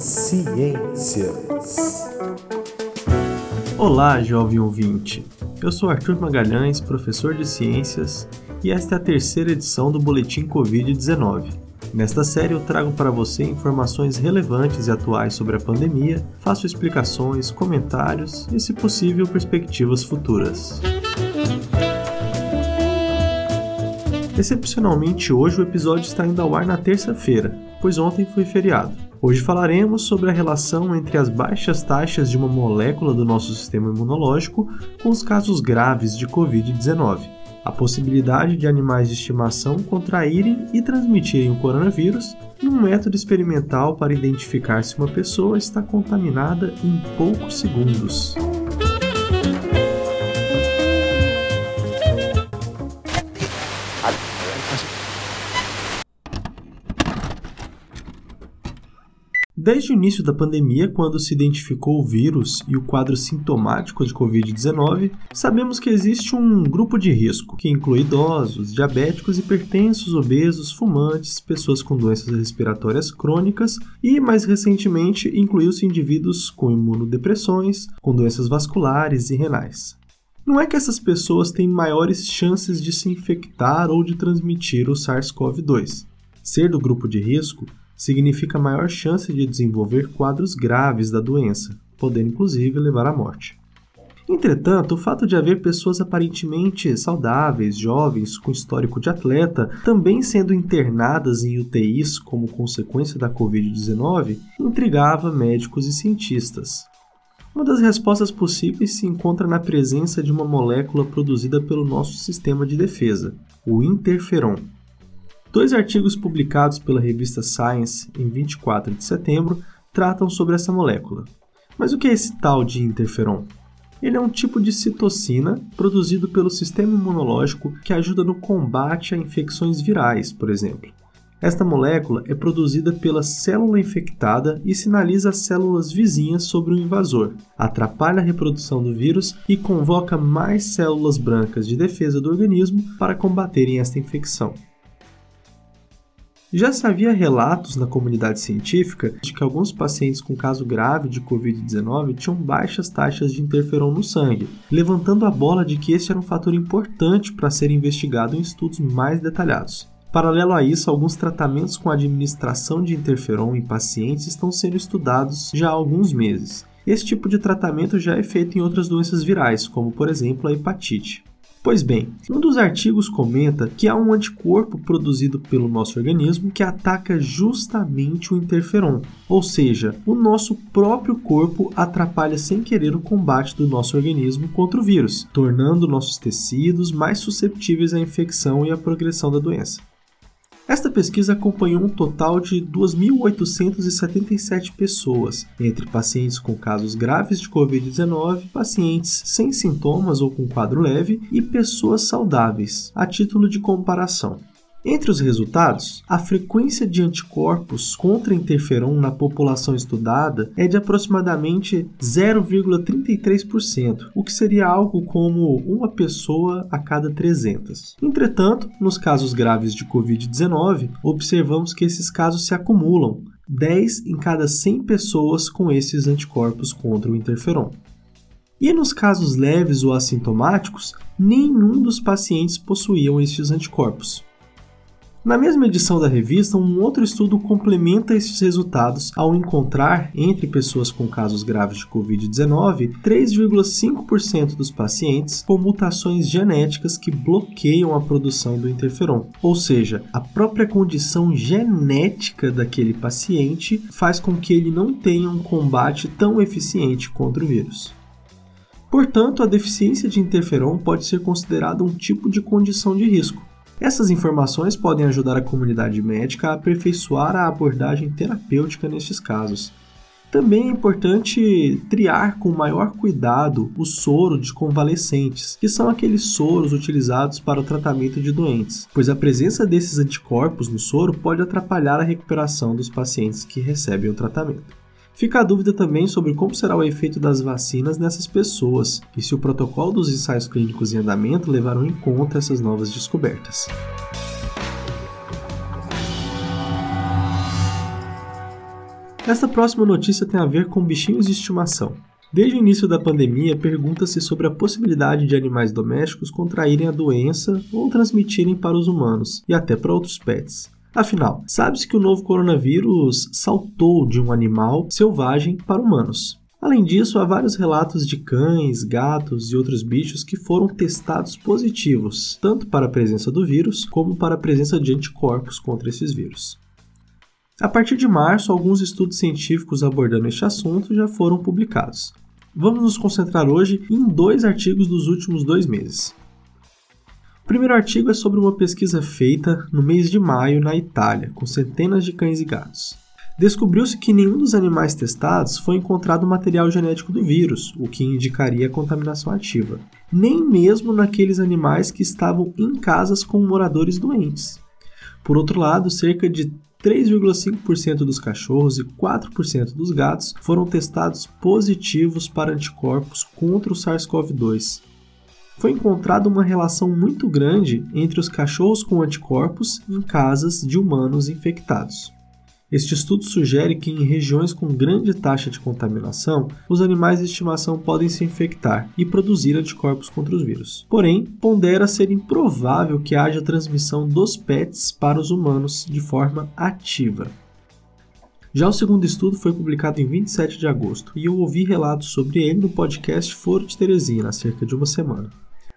Ciências. Olá, jovem ouvinte. Eu sou Arthur Magalhães, professor de ciências, e esta é a terceira edição do Boletim Covid-19. Nesta série eu trago para você informações relevantes e atuais sobre a pandemia, faço explicações, comentários e, se possível, perspectivas futuras. Excepcionalmente hoje o episódio está indo ao ar na terça-feira, pois ontem foi feriado. Hoje falaremos sobre a relação entre as baixas taxas de uma molécula do nosso sistema imunológico com os casos graves de Covid-19, a possibilidade de animais de estimação contraírem e transmitirem o coronavírus e um método experimental para identificar se uma pessoa está contaminada em poucos segundos. Desde o início da pandemia, quando se identificou o vírus e o quadro sintomático de Covid-19, sabemos que existe um grupo de risco, que inclui idosos, diabéticos, hipertensos, obesos, fumantes, pessoas com doenças respiratórias crônicas e, mais recentemente, incluiu-se indivíduos com imunodepressões, com doenças vasculares e renais. Não é que essas pessoas têm maiores chances de se infectar ou de transmitir o SARS-CoV-2. Ser do grupo de risco significa maior chance de desenvolver quadros graves da doença, podendo inclusive levar à morte. Entretanto, o fato de haver pessoas aparentemente saudáveis, jovens, com histórico de atleta, também sendo internadas em UTIs como consequência da Covid-19, intrigava médicos e cientistas. Uma das respostas possíveis se encontra na presença de uma molécula produzida pelo nosso sistema de defesa, o interferon. Dois artigos publicados pela revista Science em 24 de setembro tratam sobre essa molécula. Mas o que é esse tal de interferon? Ele é um tipo de citocina produzido pelo sistema imunológico que ajuda no combate a infecções virais, por exemplo. Esta molécula é produzida pela célula infectada e sinaliza as células vizinhas sobre o invasor, atrapalha a reprodução do vírus e convoca mais células brancas de defesa do organismo para combaterem esta infecção. Já se havia relatos na comunidade científica de que alguns pacientes com caso grave de Covid-19 tinham baixas taxas de interferon no sangue, levantando a bola de que esse era um fator importante para ser investigado em estudos mais detalhados. Paralelo a isso, alguns tratamentos com administração de interferon em pacientes estão sendo estudados já há alguns meses. Esse tipo de tratamento já é feito em outras doenças virais, como por exemplo a hepatite. Pois bem, um dos artigos comenta que há um anticorpo produzido pelo nosso organismo que ataca justamente o interferon, ou seja, o nosso próprio corpo atrapalha sem querer o combate do nosso organismo contra o vírus, tornando nossos tecidos mais susceptíveis à infecção e à progressão da doença. Esta pesquisa acompanhou um total de 2.877 pessoas, entre pacientes com casos graves de Covid-19, pacientes sem sintomas ou com quadro leve e pessoas saudáveis, a título de comparação. Entre os resultados, a frequência de anticorpos contra interferon na população estudada é de aproximadamente 0,33%, o que seria algo como uma pessoa a cada 300. Entretanto, nos casos graves de Covid-19, observamos que esses casos se acumulam, 10 em cada 100 pessoas com esses anticorpos contra o interferon. E nos casos leves ou assintomáticos, nenhum dos pacientes possuíam estes anticorpos. Na mesma edição da revista, um outro estudo complementa esses resultados ao encontrar, entre pessoas com casos graves de Covid-19, 3,5% dos pacientes com mutações genéticas que bloqueiam a produção do interferon. Ou seja, a própria condição genética daquele paciente faz com que ele não tenha um combate tão eficiente contra o vírus. Portanto, a deficiência de interferon pode ser considerada um tipo de condição de risco essas informações podem ajudar a comunidade médica a aperfeiçoar a abordagem terapêutica nestes casos. Também é importante triar com maior cuidado o soro de convalescentes, que são aqueles soros utilizados para o tratamento de doentes, pois a presença desses anticorpos no soro pode atrapalhar a recuperação dos pacientes que recebem o tratamento. Fica a dúvida também sobre como será o efeito das vacinas nessas pessoas e se o protocolo dos ensaios clínicos em andamento levarão em conta essas novas descobertas. Esta próxima notícia tem a ver com bichinhos de estimação. Desde o início da pandemia, pergunta-se sobre a possibilidade de animais domésticos contraírem a doença ou transmitirem para os humanos e até para outros pets. Afinal, sabe-se que o novo coronavírus saltou de um animal selvagem para humanos. Além disso, há vários relatos de cães, gatos e outros bichos que foram testados positivos, tanto para a presença do vírus como para a presença de anticorpos contra esses vírus. A partir de março, alguns estudos científicos abordando este assunto já foram publicados. Vamos nos concentrar hoje em dois artigos dos últimos dois meses. O primeiro artigo é sobre uma pesquisa feita no mês de maio na Itália, com centenas de cães e gatos. Descobriu-se que nenhum dos animais testados foi encontrado material genético do vírus, o que indicaria a contaminação ativa, nem mesmo naqueles animais que estavam em casas com moradores doentes. Por outro lado, cerca de 3,5% dos cachorros e 4% dos gatos foram testados positivos para anticorpos contra o SARS-CoV-2. Foi encontrada uma relação muito grande entre os cachorros com anticorpos em casas de humanos infectados. Este estudo sugere que em regiões com grande taxa de contaminação, os animais de estimação podem se infectar e produzir anticorpos contra os vírus. Porém, pondera ser improvável que haja transmissão dos pets para os humanos de forma ativa. Já o segundo estudo foi publicado em 27 de agosto e eu ouvi relatos sobre ele no podcast Foro de Teresina há cerca de uma semana.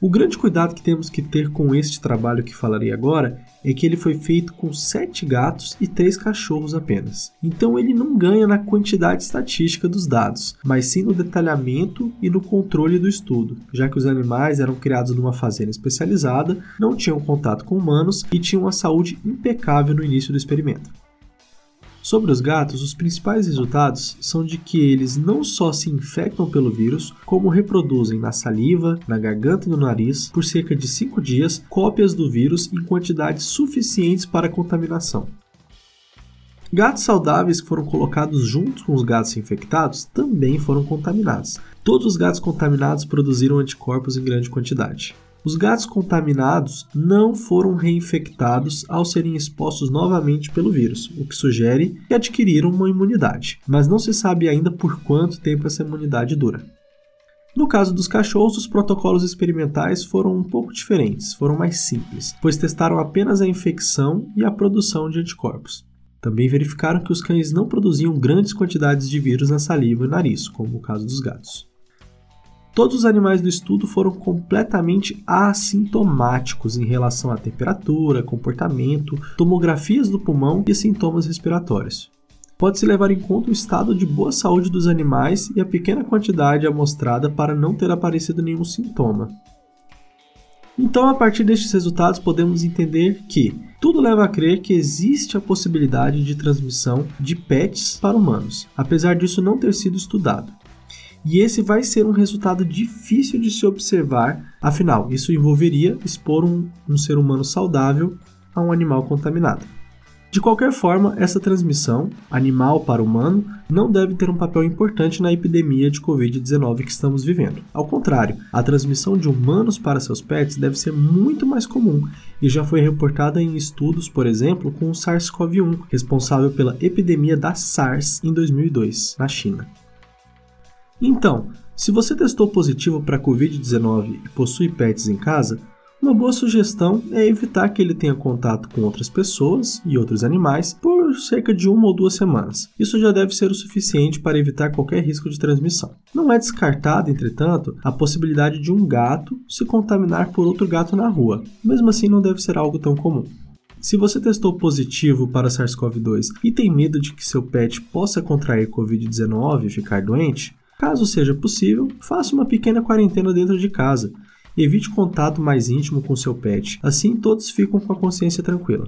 O grande cuidado que temos que ter com este trabalho que falarei agora é que ele foi feito com 7 gatos e 3 cachorros apenas. Então ele não ganha na quantidade estatística dos dados, mas sim no detalhamento e no controle do estudo, já que os animais eram criados numa fazenda especializada, não tinham contato com humanos e tinham uma saúde impecável no início do experimento. Sobre os gatos, os principais resultados são de que eles não só se infectam pelo vírus, como reproduzem na saliva, na garganta e no nariz, por cerca de 5 dias, cópias do vírus em quantidades suficientes para a contaminação. Gatos saudáveis que foram colocados junto com os gatos infectados também foram contaminados. Todos os gatos contaminados produziram anticorpos em grande quantidade. Os gatos contaminados não foram reinfectados ao serem expostos novamente pelo vírus, o que sugere que adquiriram uma imunidade, mas não se sabe ainda por quanto tempo essa imunidade dura. No caso dos cachorros, os protocolos experimentais foram um pouco diferentes, foram mais simples, pois testaram apenas a infecção e a produção de anticorpos. Também verificaram que os cães não produziam grandes quantidades de vírus na saliva e nariz, como o caso dos gatos. Todos os animais do estudo foram completamente assintomáticos em relação à temperatura, comportamento, tomografias do pulmão e sintomas respiratórios. Pode-se levar em conta o estado de boa saúde dos animais e a pequena quantidade amostrada para não ter aparecido nenhum sintoma. Então, a partir destes resultados, podemos entender que tudo leva a crer que existe a possibilidade de transmissão de pets para humanos, apesar disso não ter sido estudado. E esse vai ser um resultado difícil de se observar, afinal, isso envolveria expor um, um ser humano saudável a um animal contaminado. De qualquer forma, essa transmissão, animal para humano, não deve ter um papel importante na epidemia de Covid-19 que estamos vivendo. Ao contrário, a transmissão de humanos para seus pets deve ser muito mais comum e já foi reportada em estudos, por exemplo, com o SARS-CoV-1, responsável pela epidemia da SARS em 2002, na China. Então, se você testou positivo para Covid-19 e possui pets em casa, uma boa sugestão é evitar que ele tenha contato com outras pessoas e outros animais por cerca de uma ou duas semanas. Isso já deve ser o suficiente para evitar qualquer risco de transmissão. Não é descartada, entretanto, a possibilidade de um gato se contaminar por outro gato na rua. Mesmo assim, não deve ser algo tão comum. Se você testou positivo para SARS-CoV-2 e tem medo de que seu pet possa contrair Covid-19 e ficar doente, Caso seja possível, faça uma pequena quarentena dentro de casa. Evite contato mais íntimo com seu pet, assim todos ficam com a consciência tranquila.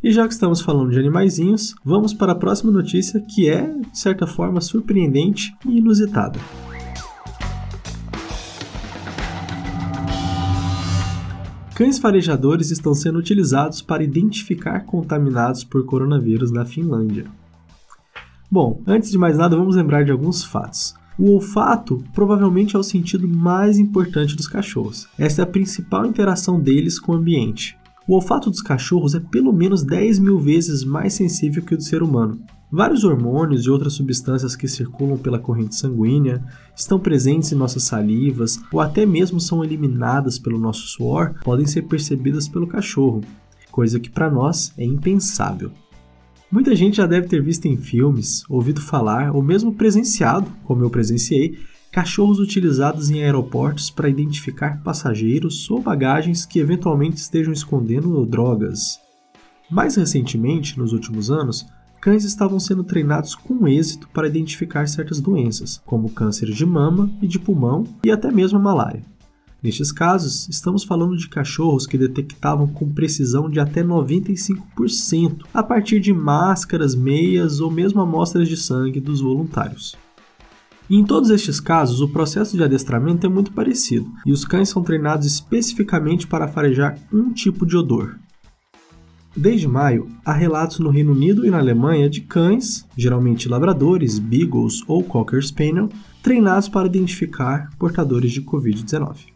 E já que estamos falando de animaizinhos, vamos para a próxima notícia que é, de certa forma, surpreendente e inusitada. Cães farejadores estão sendo utilizados para identificar contaminados por coronavírus na Finlândia. Bom, antes de mais nada, vamos lembrar de alguns fatos. O olfato provavelmente é o sentido mais importante dos cachorros. Essa é a principal interação deles com o ambiente. O olfato dos cachorros é pelo menos 10 mil vezes mais sensível que o do ser humano. Vários hormônios e outras substâncias que circulam pela corrente sanguínea estão presentes em nossas salivas ou até mesmo são eliminadas pelo nosso suor podem ser percebidas pelo cachorro, coisa que para nós é impensável. Muita gente já deve ter visto em filmes, ouvido falar ou mesmo presenciado, como eu presenciei, cachorros utilizados em aeroportos para identificar passageiros ou bagagens que eventualmente estejam escondendo drogas. Mais recentemente, nos últimos anos, cães estavam sendo treinados com êxito para identificar certas doenças, como câncer de mama e de pulmão e até mesmo a malária. Nestes casos, estamos falando de cachorros que detectavam com precisão de até 95% a partir de máscaras, meias ou mesmo amostras de sangue dos voluntários. Em todos estes casos, o processo de adestramento é muito parecido, e os cães são treinados especificamente para farejar um tipo de odor, Desde maio, há relatos no Reino Unido e na Alemanha de cães, geralmente labradores, beagles ou cocker spaniel, treinados para identificar portadores de Covid-19.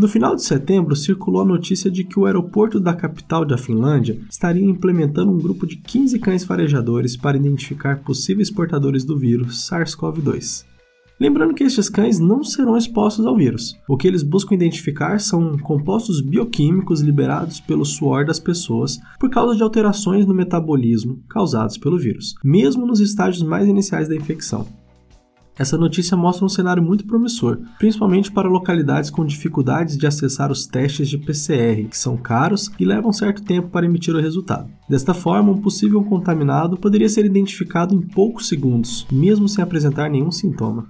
No final de setembro, circulou a notícia de que o aeroporto da capital da Finlândia estaria implementando um grupo de 15 cães farejadores para identificar possíveis portadores do vírus SARS-CoV-2. Lembrando que estes cães não serão expostos ao vírus. O que eles buscam identificar são compostos bioquímicos liberados pelo suor das pessoas por causa de alterações no metabolismo causados pelo vírus, mesmo nos estágios mais iniciais da infecção. Essa notícia mostra um cenário muito promissor, principalmente para localidades com dificuldades de acessar os testes de PCR, que são caros e levam certo tempo para emitir o resultado. Desta forma, um possível contaminado poderia ser identificado em poucos segundos, mesmo sem apresentar nenhum sintoma.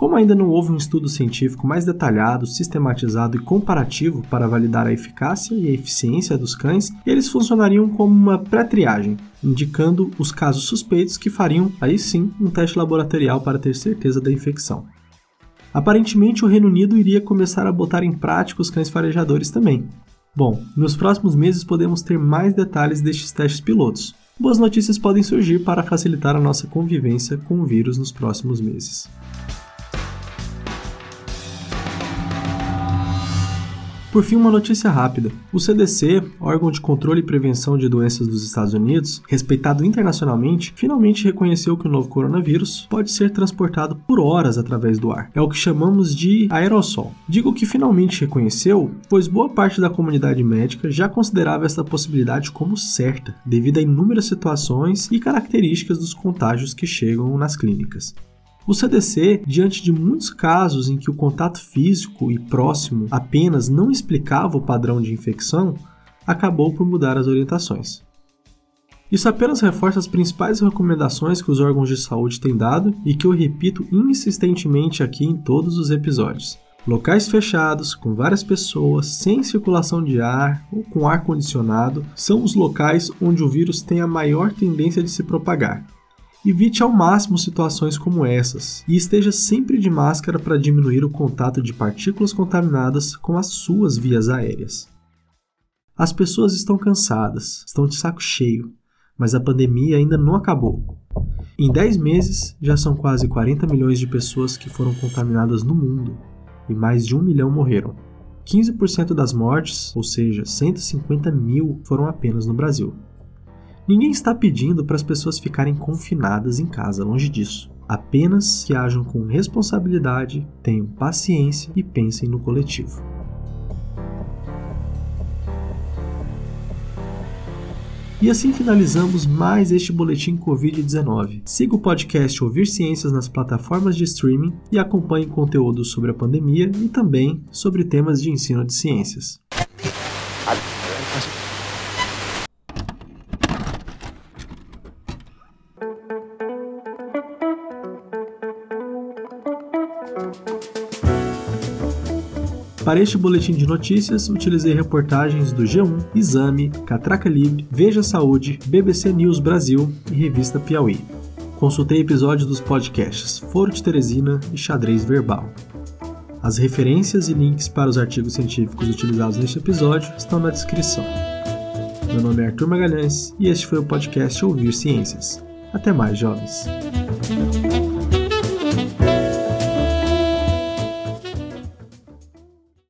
Como ainda não houve um estudo científico mais detalhado, sistematizado e comparativo para validar a eficácia e a eficiência dos cães, eles funcionariam como uma pré-triagem, indicando os casos suspeitos que fariam, aí sim, um teste laboratorial para ter certeza da infecção. Aparentemente, o Reino Unido iria começar a botar em prática os cães farejadores também. Bom, nos próximos meses podemos ter mais detalhes destes testes pilotos. Boas notícias podem surgir para facilitar a nossa convivência com o vírus nos próximos meses. Por fim, uma notícia rápida. O CDC, órgão de controle e prevenção de doenças dos Estados Unidos, respeitado internacionalmente, finalmente reconheceu que o novo coronavírus pode ser transportado por horas através do ar. É o que chamamos de aerossol. Digo que finalmente reconheceu, pois boa parte da comunidade médica já considerava essa possibilidade como certa, devido a inúmeras situações e características dos contágios que chegam nas clínicas. O CDC, diante de muitos casos em que o contato físico e próximo apenas não explicava o padrão de infecção, acabou por mudar as orientações. Isso apenas reforça as principais recomendações que os órgãos de saúde têm dado e que eu repito insistentemente aqui em todos os episódios. Locais fechados, com várias pessoas, sem circulação de ar ou com ar condicionado, são os locais onde o vírus tem a maior tendência de se propagar. Evite ao máximo situações como essas e esteja sempre de máscara para diminuir o contato de partículas contaminadas com as suas vias aéreas. As pessoas estão cansadas, estão de saco cheio, mas a pandemia ainda não acabou. Em 10 meses, já são quase 40 milhões de pessoas que foram contaminadas no mundo e mais de um milhão morreram. 15% das mortes, ou seja, 150 mil, foram apenas no Brasil. Ninguém está pedindo para as pessoas ficarem confinadas em casa, longe disso. Apenas que ajam com responsabilidade, tenham paciência e pensem no coletivo. E assim finalizamos mais este boletim Covid-19. Siga o podcast Ouvir Ciências nas plataformas de streaming e acompanhe conteúdos sobre a pandemia e também sobre temas de ensino de ciências. Para este boletim de notícias, utilizei reportagens do G1, Exame, Catraca Livre, Veja Saúde, BBC News Brasil e Revista Piauí. Consultei episódios dos podcasts Foro de Teresina e Xadrez Verbal. As referências e links para os artigos científicos utilizados neste episódio estão na descrição. Meu nome é Arthur Magalhães e este foi o podcast Ouvir Ciências. Até mais, jovens!